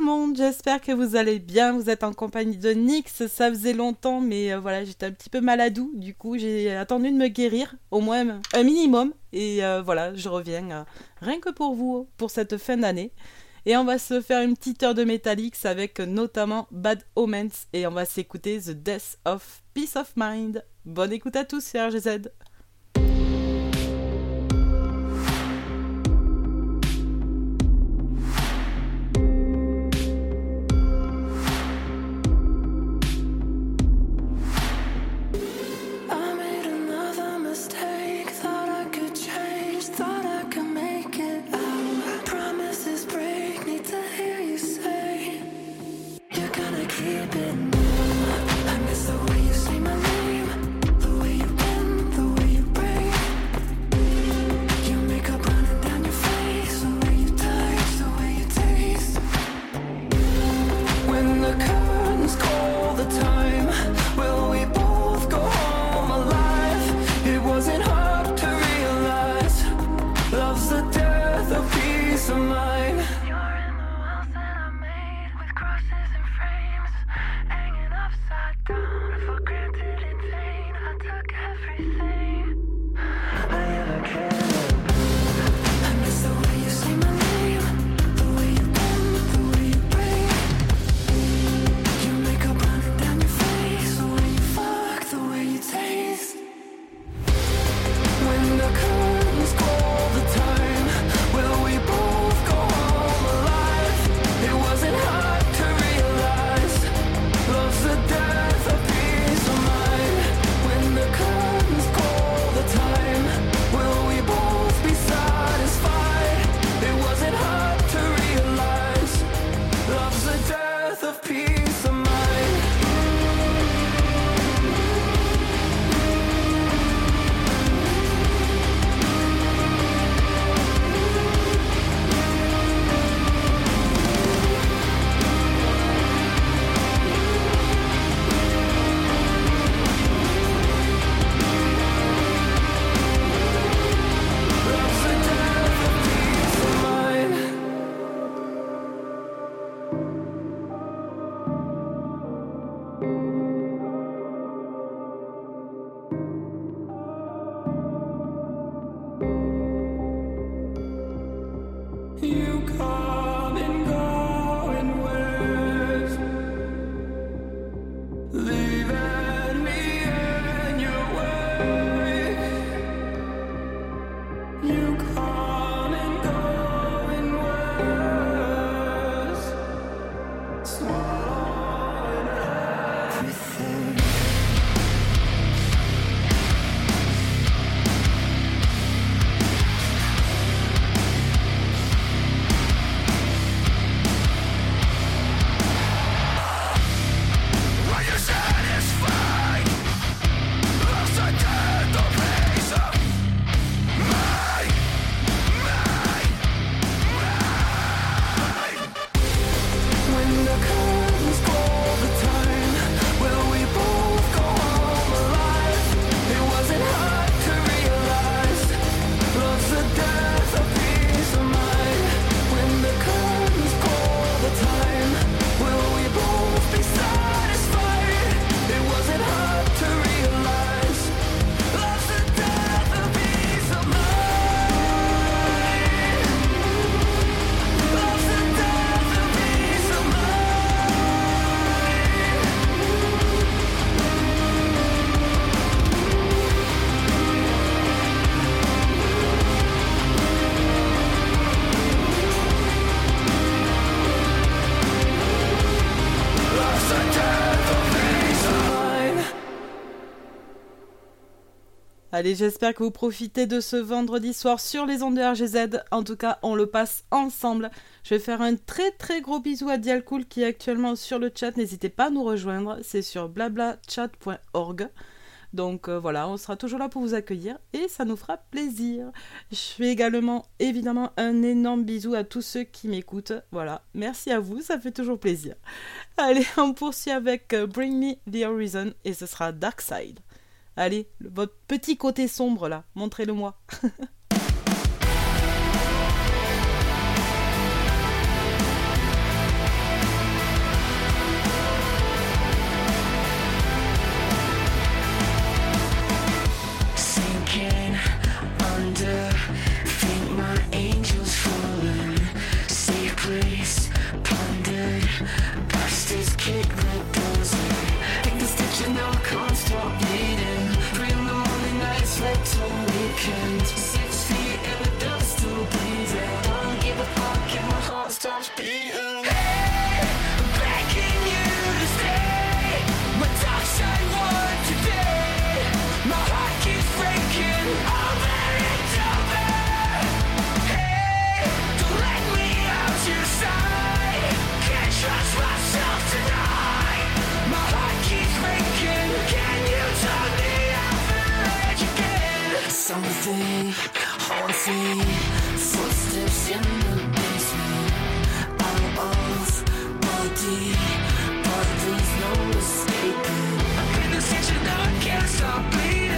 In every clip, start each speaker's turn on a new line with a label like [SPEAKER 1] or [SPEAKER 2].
[SPEAKER 1] le monde, j'espère que vous allez bien, vous êtes en compagnie de Nix, ça faisait longtemps mais euh, voilà j'étais un petit peu maladou, du coup j'ai attendu de me guérir, au moins un minimum, et euh, voilà je reviens euh, rien que pour vous, pour cette fin d'année. Et on va se faire une petite heure de Metallics avec notamment Bad Omens et on va s'écouter The Death of Peace of Mind. Bonne écoute à tous, c'est RGZ. Allez, j'espère que vous profitez de ce vendredi soir sur les ondes de RGZ. En tout cas, on le passe ensemble. Je vais faire un très très gros bisou à Dialcool qui est actuellement sur le chat. N'hésitez pas à nous rejoindre. C'est sur blablachat.org. Donc euh, voilà, on sera toujours là pour vous accueillir et ça nous fera plaisir. Je fais également évidemment un énorme bisou à tous ceux qui m'écoutent. Voilà, merci à vous, ça fait toujours plaisir. Allez, on poursuit avec euh, Bring Me the Horizon et ce sera Dark Side. Allez, votre petit côté sombre là, montrez-le-moi.
[SPEAKER 2] stops beating. Hey, I'm
[SPEAKER 1] begging you to stay. My dark side won today. My heart keeps breaking
[SPEAKER 2] over and over. Hey, don't let me out your. Can't trust myself tonight. My heart keeps breaking. Can you turn me
[SPEAKER 1] off? Something. Footsteps in the melody no escaping I'm in the section now I can't stop bleeding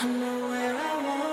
[SPEAKER 1] I know where I want.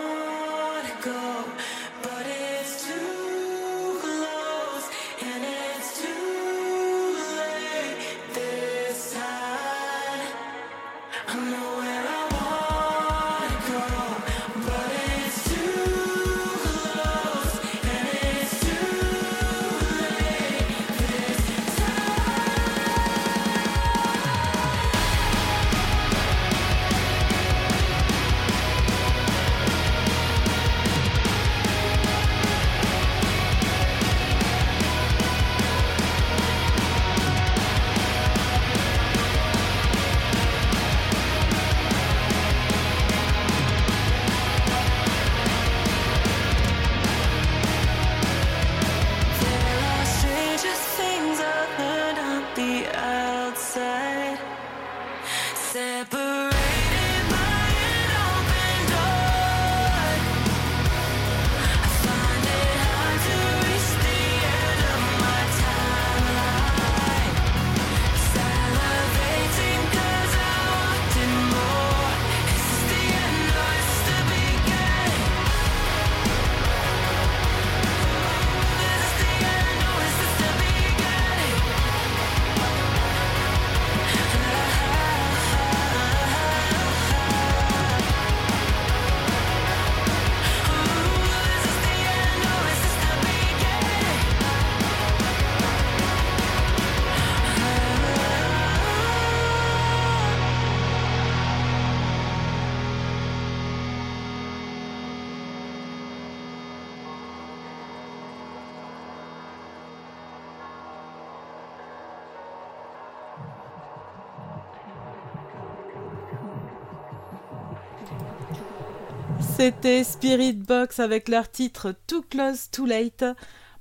[SPEAKER 3] C'était Spirit Box avec leur titre Too Close, Too Late.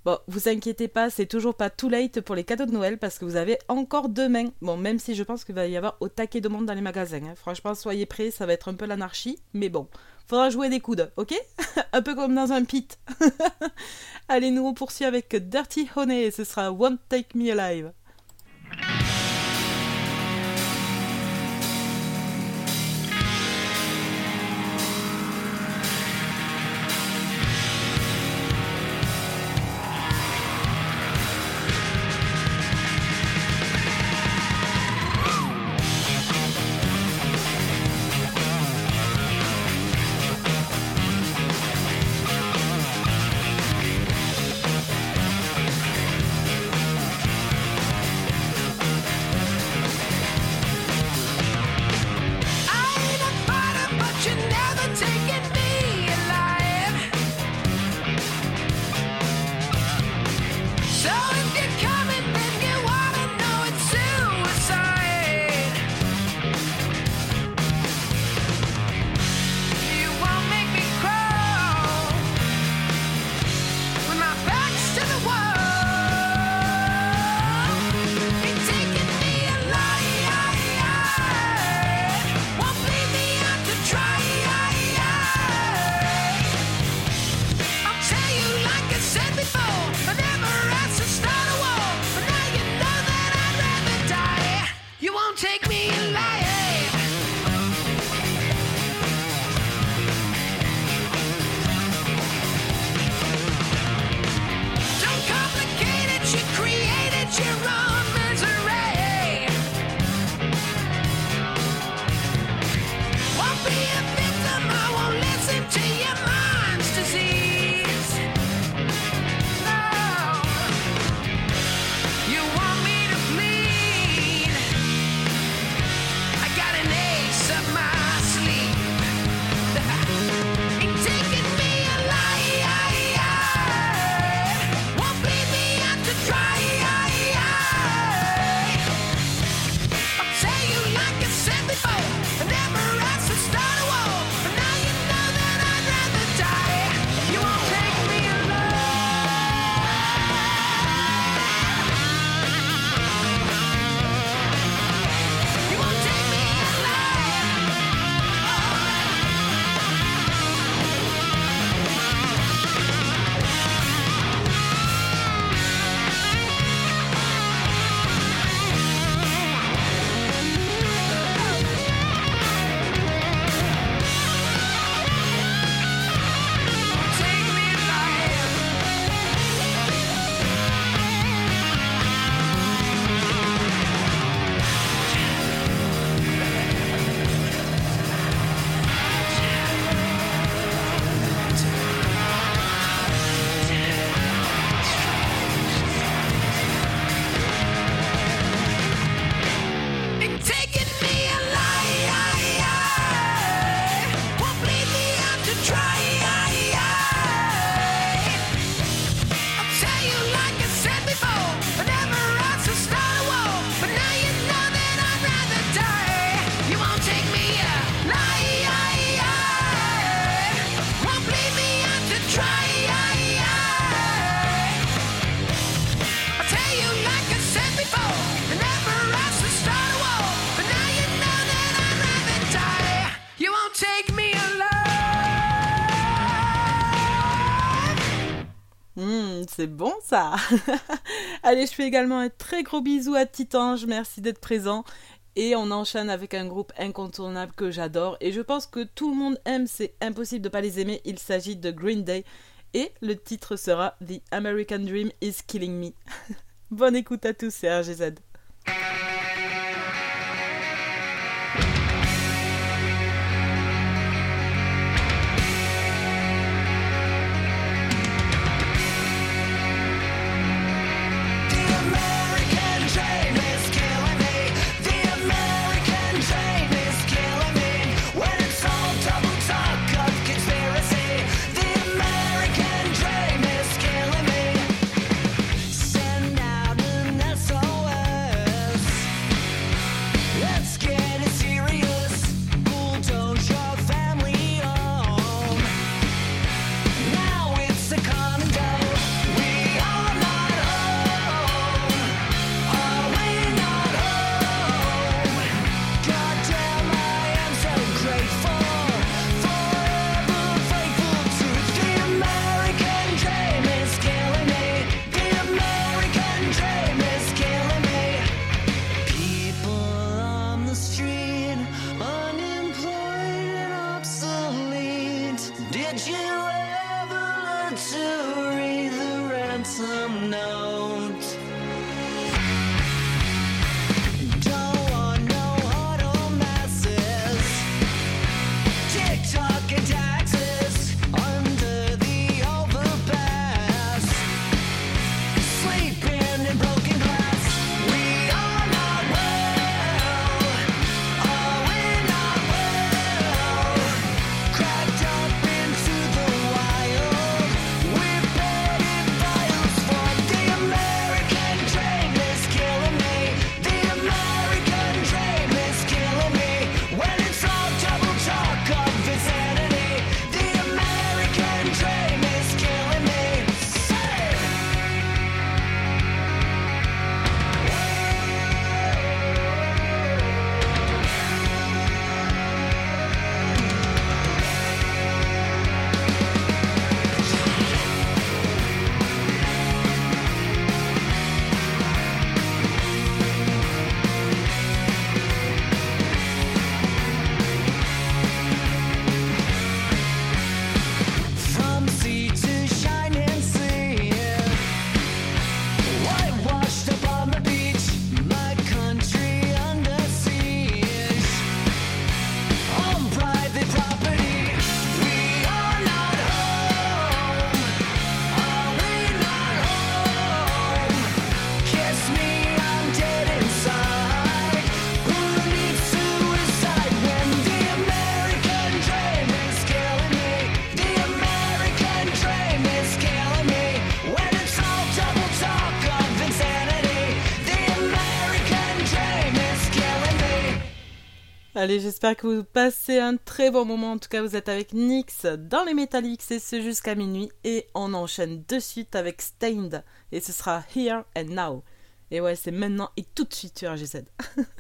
[SPEAKER 3] Bon, vous inquiétez pas, c'est toujours pas too late pour les cadeaux de Noël parce que vous avez encore demain. Bon, même si je pense qu'il va y avoir au taquet de monde dans les magasins. hein. Franchement, soyez prêts, ça va être un peu l'anarchie. Mais bon, faudra jouer des coudes, ok? Un peu comme dans un pit. Allez, nous on poursuit avec Dirty Honey et ce sera Won't Take Me Alive. C'est bon ça Allez, je fais également un très gros bisou à Titange, merci d'être présent. Et on enchaîne avec un groupe incontournable que j'adore et je pense que tout le monde aime, c'est impossible de pas les aimer. Il s'agit de Green Day et le titre sera The American Dream is Killing Me. Bonne écoute à tous, c'est RGZ.
[SPEAKER 4] Allez, j'espère que vous passez un très bon moment. En tout cas, vous êtes avec Nyx dans les Metallics et c'est jusqu'à minuit. Et on enchaîne de suite avec Stained. Et ce sera Here and Now. Et ouais, c'est maintenant et tout de suite sur RGZ.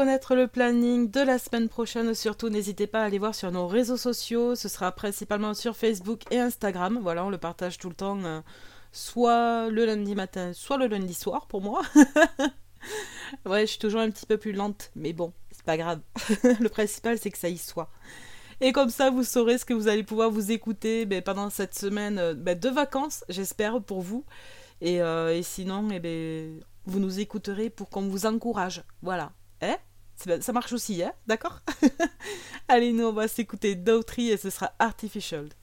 [SPEAKER 4] connaître le planning de la semaine prochaine, surtout n'hésitez pas à aller voir sur nos réseaux sociaux. Ce sera principalement sur Facebook et Instagram. Voilà, on le partage tout le temps, euh, soit le lundi matin, soit le lundi soir pour moi. ouais, je suis toujours un petit peu plus lente, mais bon, c'est pas grave. le principal, c'est que ça y soit. Et comme ça, vous saurez ce que vous allez pouvoir vous écouter ben, pendant cette semaine euh, ben, de vacances, j'espère, pour vous. Et, euh, et sinon, eh ben, vous nous écouterez pour qu'on vous encourage. Voilà. C'est- Ça marche aussi, hein D'accord? Allez, nous, on va s'écouter Dautry et ce sera Artificial.
[SPEAKER 3] Artificial.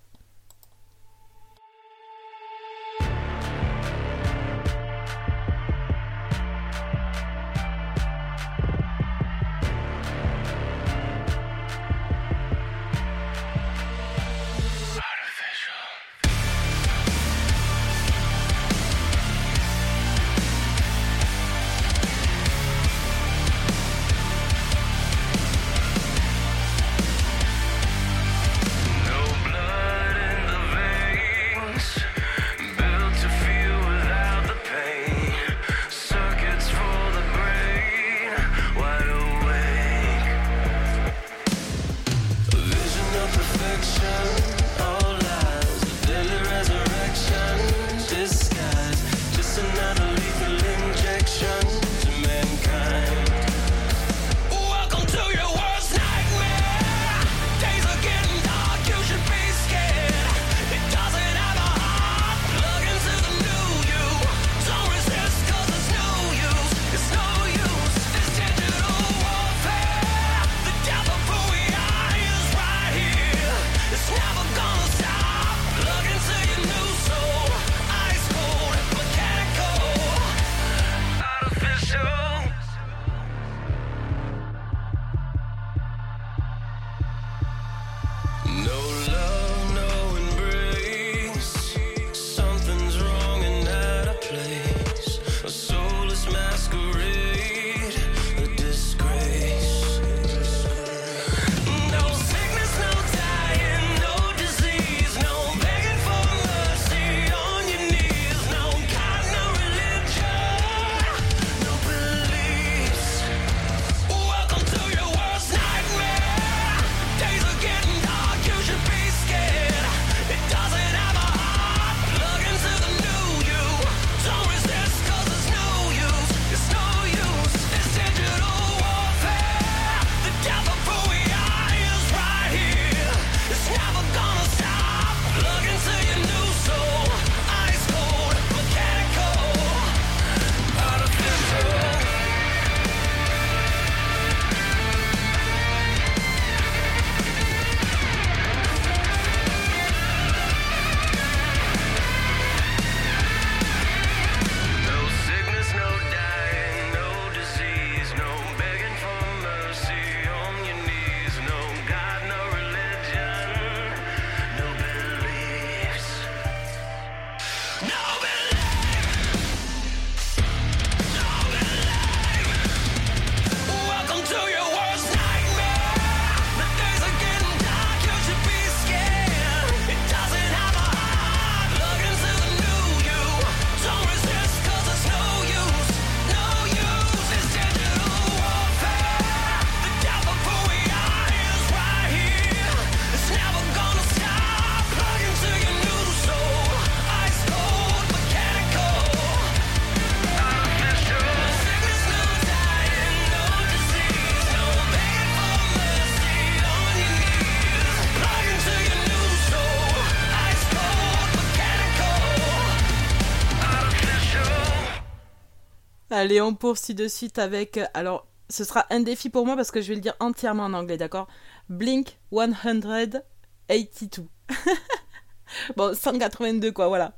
[SPEAKER 3] Allez, on poursuit de suite avec. Euh, alors, ce sera un défi pour moi parce que je vais le dire entièrement en anglais, d'accord? Blink 182. bon, 182 quoi, voilà.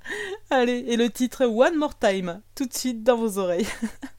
[SPEAKER 3] Allez, et le titre One More Time, tout de suite dans vos oreilles.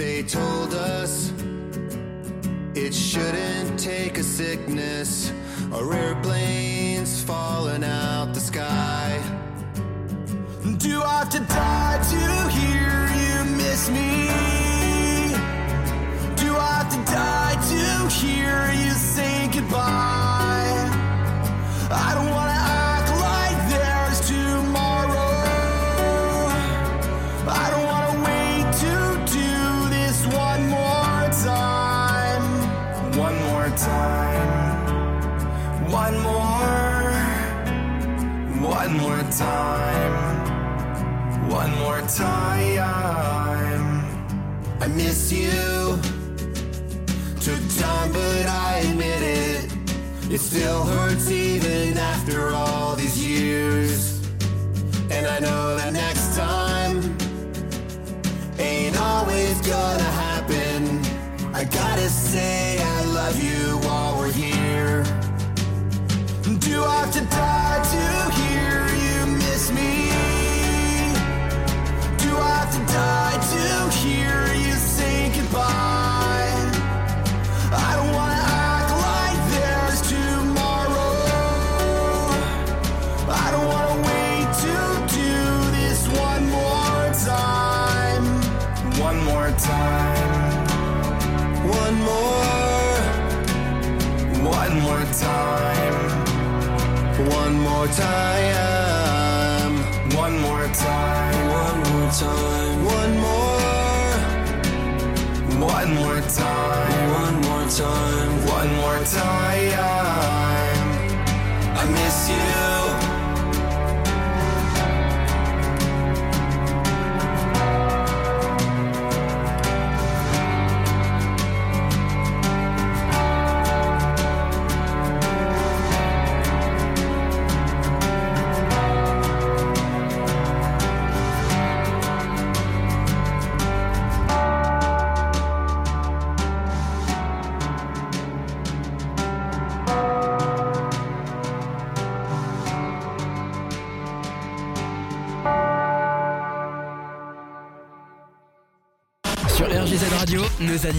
[SPEAKER 2] They told us it shouldn't take a sickness a rare. still hurts even after all these years. And I know that next time ain't always gonna happen. I gotta say I love you while we're here. Do I have to die to hear you miss me? Do I have to die? more time. One more time. One more time. One more. One more time. One more time. One more time. I miss you.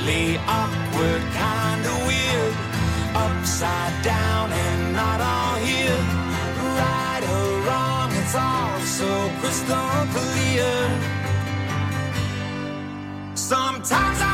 [SPEAKER 5] slightly awkward, kinda weird, upside down and not all here. Right or wrong, it's all so crystal clear. Sometimes I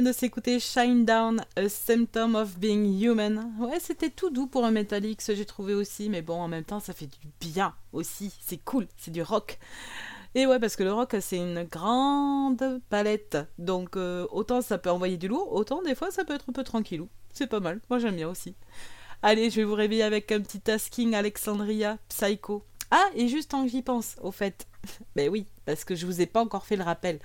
[SPEAKER 3] de s'écouter Shine Down, A Symptom of Being Human. Ouais, c'était tout doux pour un Metallics, j'ai trouvé aussi, mais bon, en même temps, ça fait du bien aussi. C'est cool, c'est du rock. Et ouais, parce que le rock, c'est une grande palette. Donc, euh, autant ça peut envoyer du lourd, autant des fois, ça peut être un peu tranquillou. C'est pas mal, moi j'aime bien aussi. Allez, je vais vous réveiller avec un petit tasking Alexandria Psycho. Ah, et juste que j'y pense, au fait. ben oui, parce que je vous ai pas encore fait le rappel.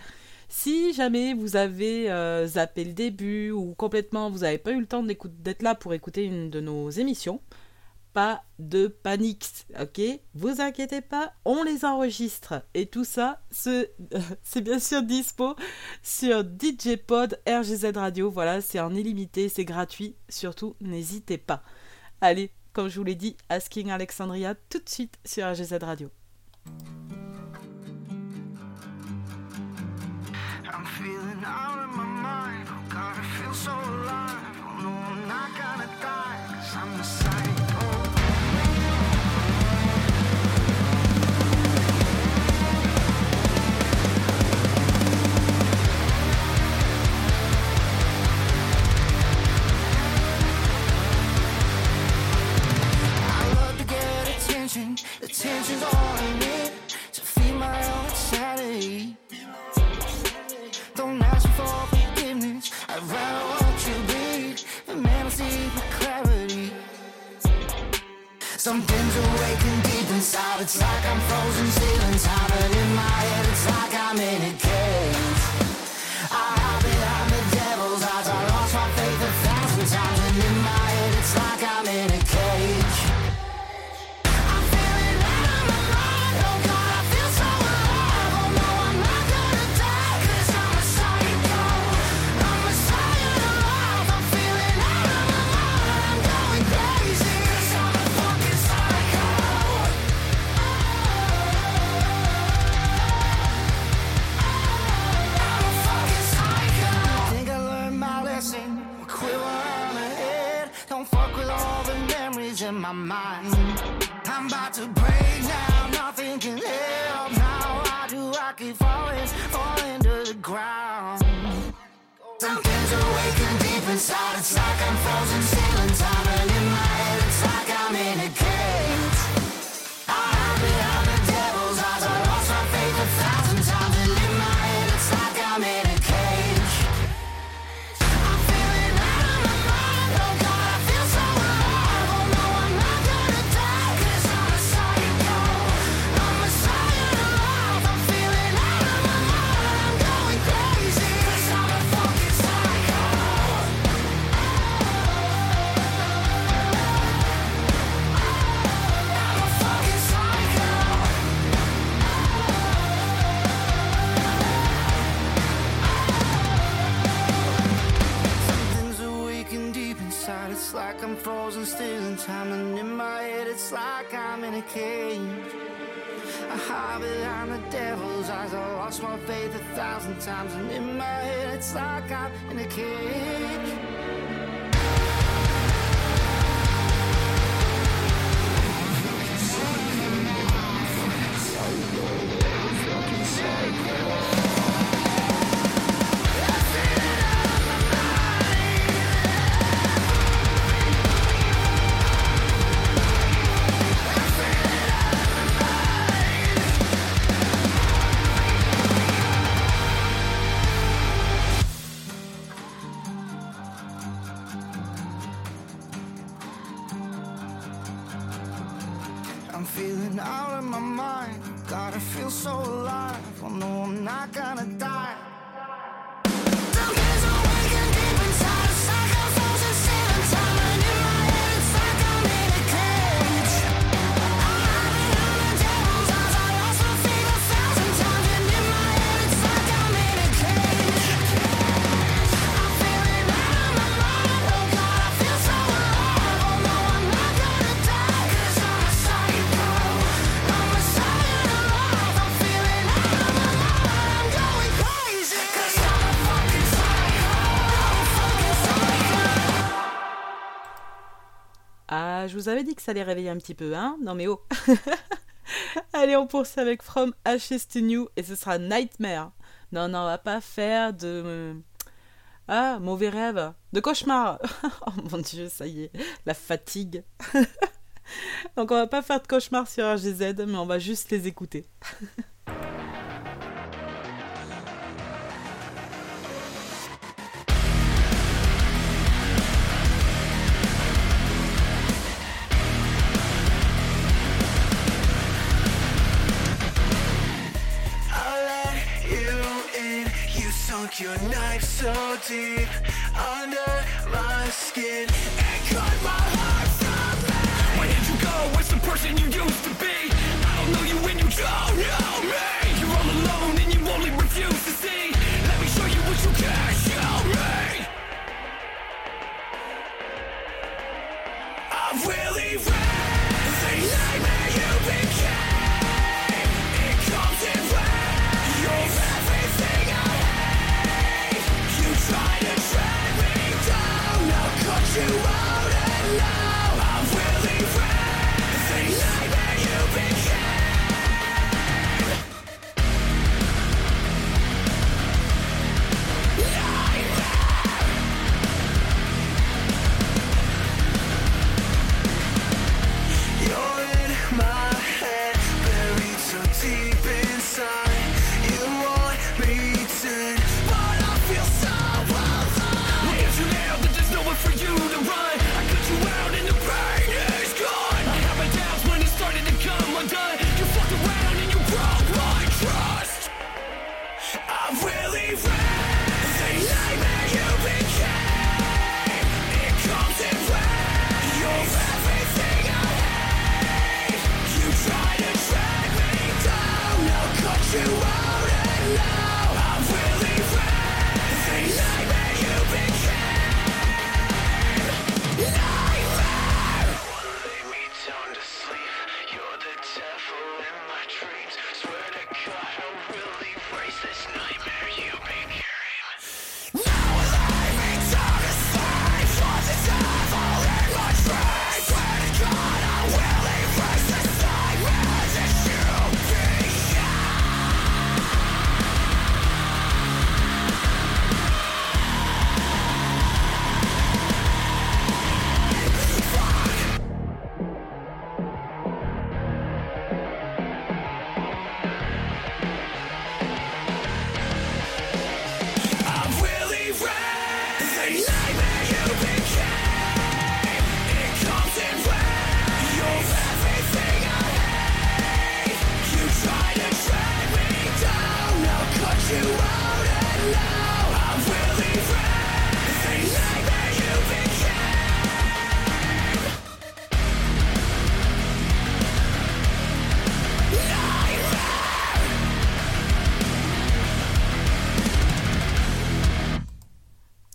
[SPEAKER 3] Si jamais vous avez euh, zappé le début ou complètement vous n'avez pas eu le temps d'être là pour écouter une de nos émissions, pas de panique, ok? Vous inquiétez pas, on les enregistre. Et tout ça, ce- c'est bien sûr dispo sur DJ Pod RGZ Radio. Voilà, c'est en illimité, c'est gratuit. Surtout, n'hésitez pas. Allez, comme je vous l'ai dit, Asking Alexandria tout de suite sur RGZ Radio.
[SPEAKER 6] Out of my mind. God, I feel so alive. No, I'm not gonna die. Cause I'm psycho. I love to get attention. All I need to feed my own insanity. Something's awakened deep inside. It's like I'm frozen still in time. And in my head, it's like I'm in a cage. I hide behind the devil's eyes. I lost my faith a thousand times. And in my head, it's like I'm in a cage. In my mind. I'm about to break now. Nothing can help now. Why do I keep falling, falling to the ground? Something's awakened deep inside. It's like I'm frozen still in time. And in my head, it's like I'm in a cage. It's like I'm frozen still in time. And in my head, it's like I'm in a cage. I hide behind the devil's eyes. I lost my faith a thousand times. And in my head, it's like I'm in a cage.
[SPEAKER 3] vous avais dit que ça allait réveiller un petit peu, hein? Non mais oh Allez, on poursuit avec From Ashes to New et ce sera Nightmare. Non, non, on va pas faire de. Euh, ah, mauvais rêve, de cauchemar Oh mon dieu, ça y est, la fatigue Donc on va pas faire de cauchemar sur RGZ, mais on va juste les écouter.
[SPEAKER 2] Sunk your knife so deep under my skin and cut my heart from me. Why did you go with the person you used to be? I don't know you when you don't know me. You're all alone and you only refuse to see.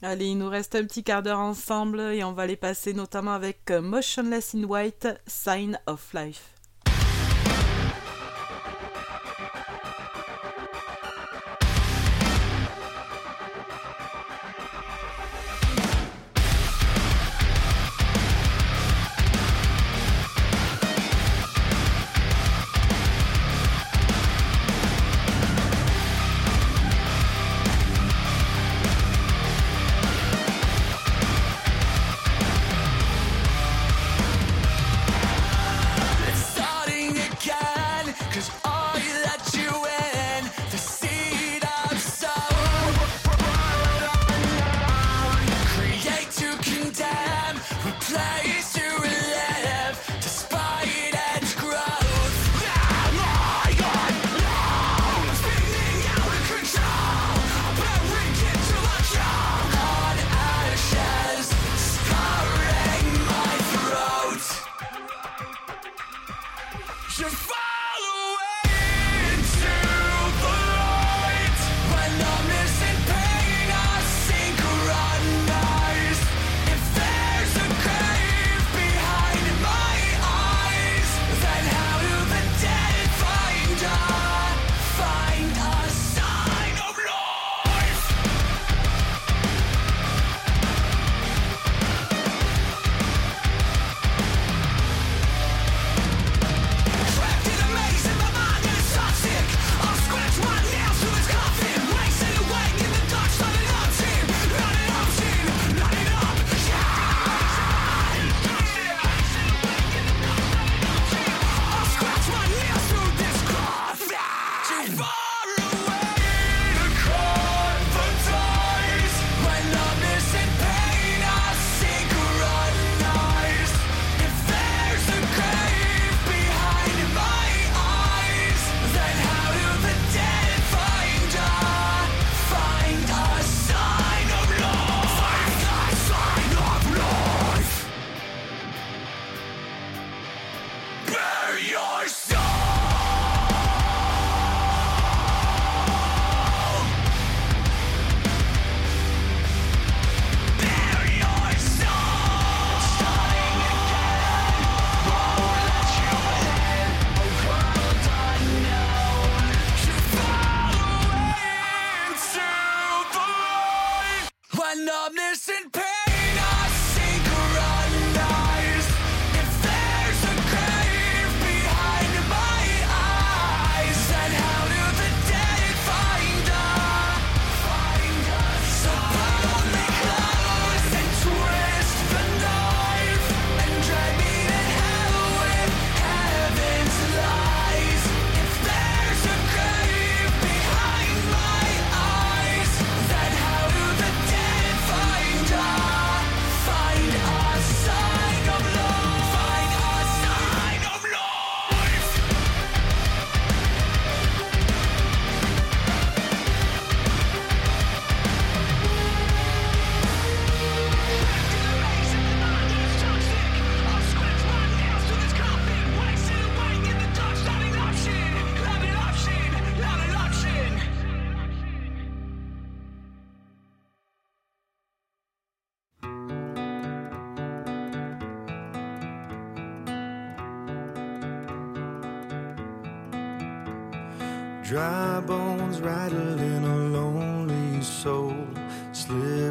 [SPEAKER 3] Allez, il nous reste un petit quart d'heure ensemble et on va les passer notamment avec euh, Motionless in White, Sign of Life.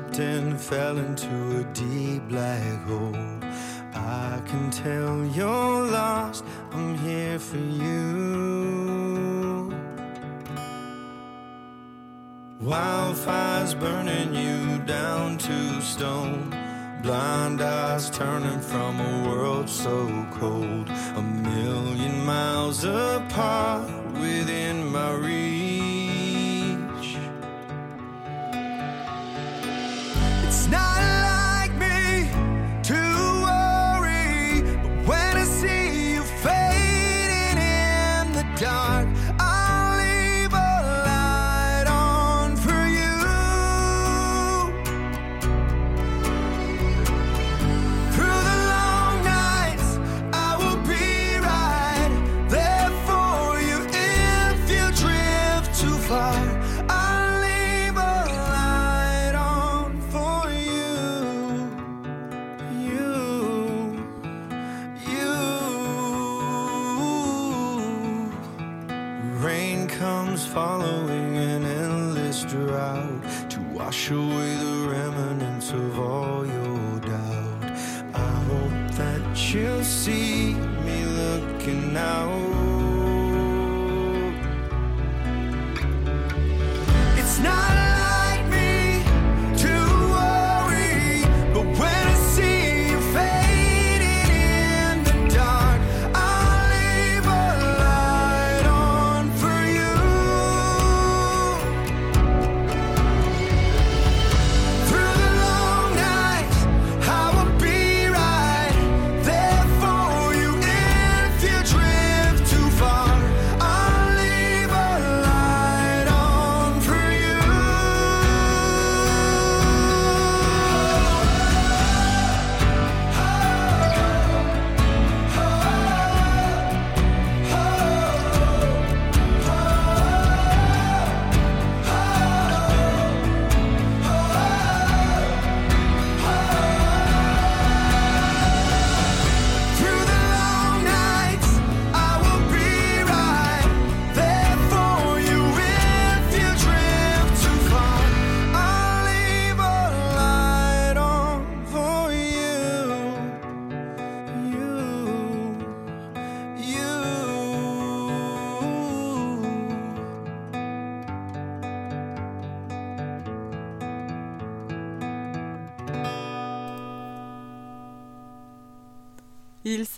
[SPEAKER 4] slipped and fell into a deep black hole. I can tell you're lost, I'm here for you. Wildfires burning you down to stone. Blind eyes turning from a world so cold. A million miles apart within my reach.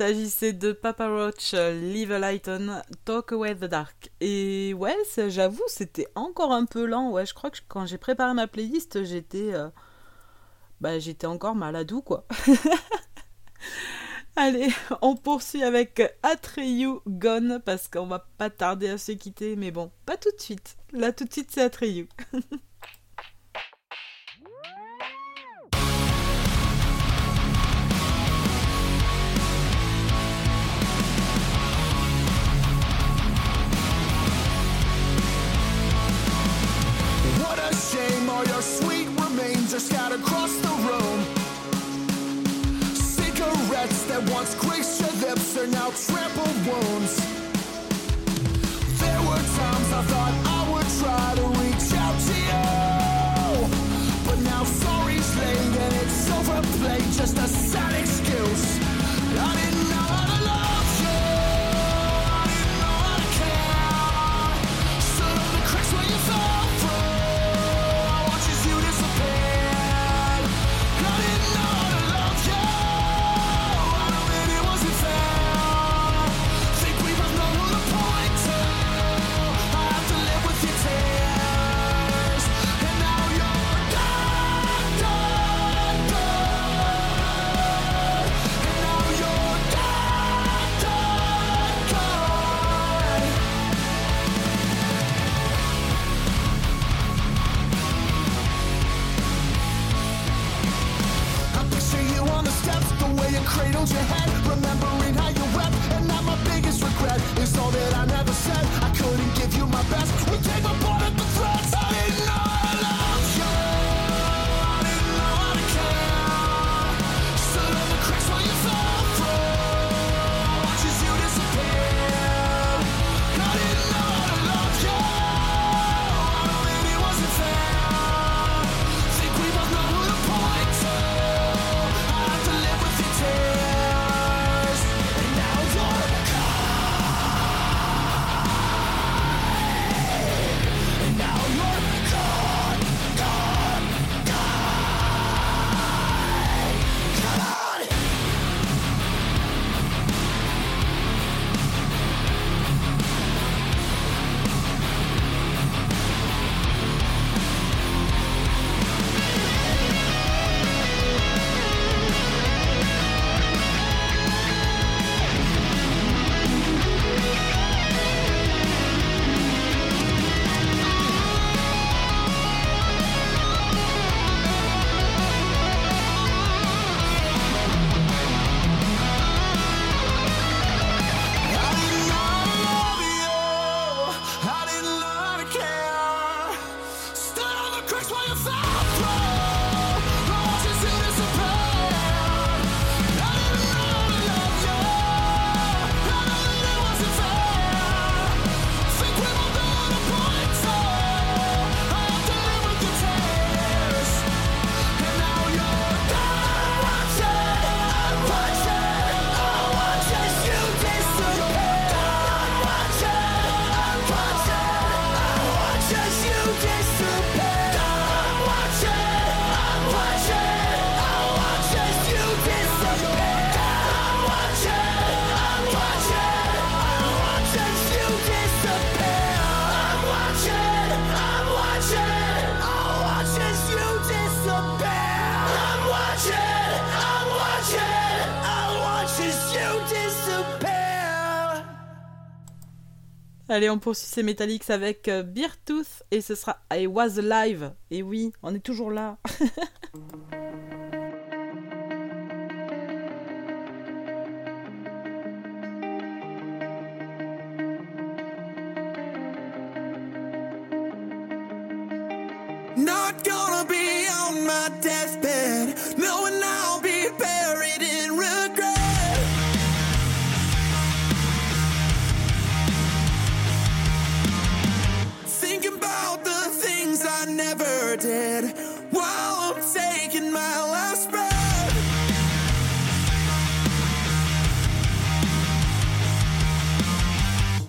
[SPEAKER 3] s'agissait de Papa Roach, euh, Leave a Light On, Talk Away the Dark. Et ouais, j'avoue, c'était encore un peu lent. Ouais, je crois que quand j'ai préparé ma playlist, j'étais. Euh, bah, j'étais encore maladou, quoi. Allez, on poursuit avec Atreyu Gone, parce qu'on va pas tarder à se quitter, mais bon, pas tout de suite. Là, tout de suite, c'est Atreyu.
[SPEAKER 2] are scattered across the room. Cigarettes that once graced your lips are now trampled wounds. There were times I thought I would try to reach out to you, but now sorry's late and it's overplayed. Just a sad excuse.
[SPEAKER 3] Allez, on poursuit ces Metallics avec euh, et ce sera I Was Alive. Et oui, on est toujours là.
[SPEAKER 2] Not gonna be on my. head while I'm taking my last breath.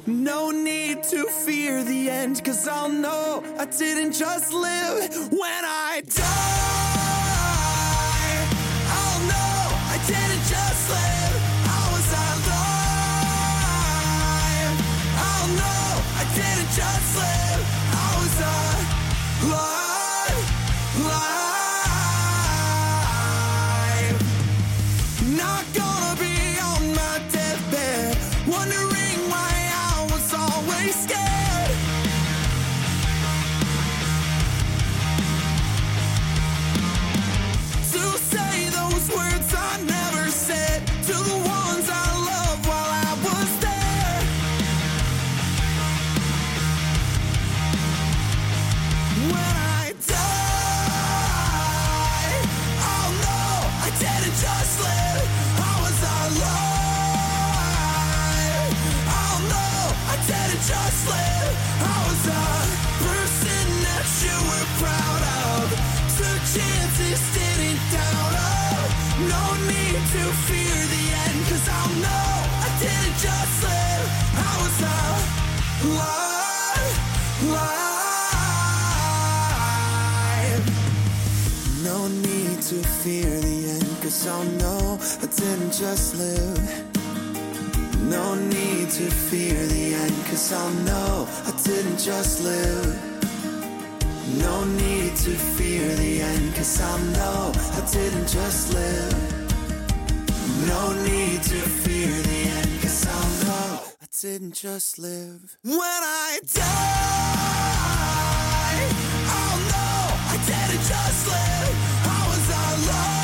[SPEAKER 2] No need to fear the end, cause I'll know I didn't just live when I just live. No need to fear the end, cause I'll know I didn't just live. No need to fear the end, cause I'll know I didn't just live. No need to fear the end, cause I'll know I didn't just live. When I die, oh no, I didn't just live. I was alive.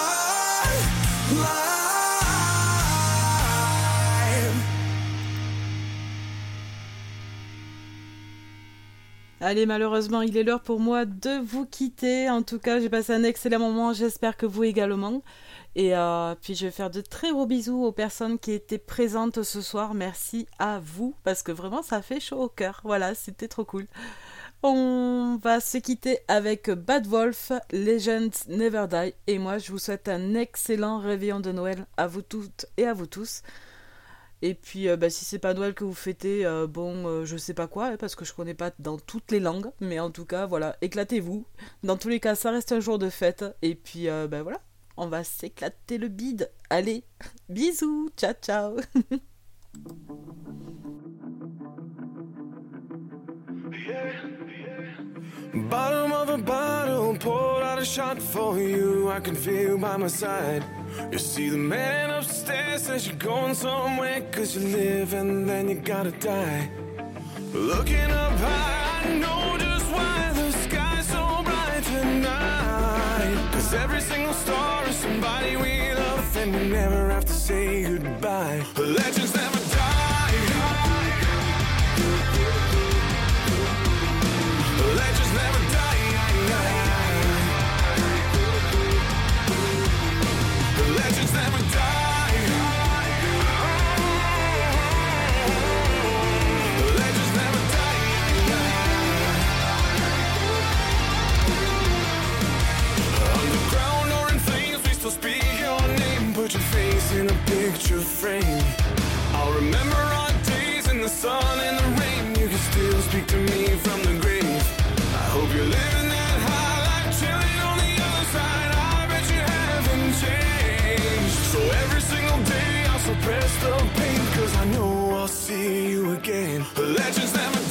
[SPEAKER 3] Allez, malheureusement, il est l'heure pour moi de vous quitter. En tout cas, j'ai passé un excellent moment. J'espère que vous également. Et euh, puis, je vais faire de très gros bisous aux personnes qui étaient présentes ce soir. Merci à vous parce que vraiment, ça fait chaud au cœur. Voilà, c'était trop cool. On va se quitter avec Bad Wolf, Legends Never Die. Et moi, je vous souhaite un excellent réveillon de Noël à vous toutes et à vous tous. Et puis, euh, bah, si c'est pas Noël que vous fêtez, euh, bon, euh, je sais pas quoi, hein, parce que je connais pas dans toutes les langues. Mais en tout cas, voilà, éclatez-vous. Dans tous les cas, ça reste un jour de fête. Et puis, bah voilà, on va s'éclater le bide. Allez, bisous, ciao, ciao.
[SPEAKER 6] Bottom of shot for you. I can feel by my side. You see, the man upstairs says you're going somewhere, cause you live and then you gotta die. Looking up high, I know just why the sky's so bright tonight. Cause every single star is somebody we love, and we never have to say goodbye. Legends never die. picture frame. I'll remember our days in the sun and the rain. You can still speak to me from the grave.
[SPEAKER 7] I hope you're living that high life, chilling on the other side. I bet you haven't changed. So every single day I'll suppress the pain, cause I know I'll see you again. The legends never die.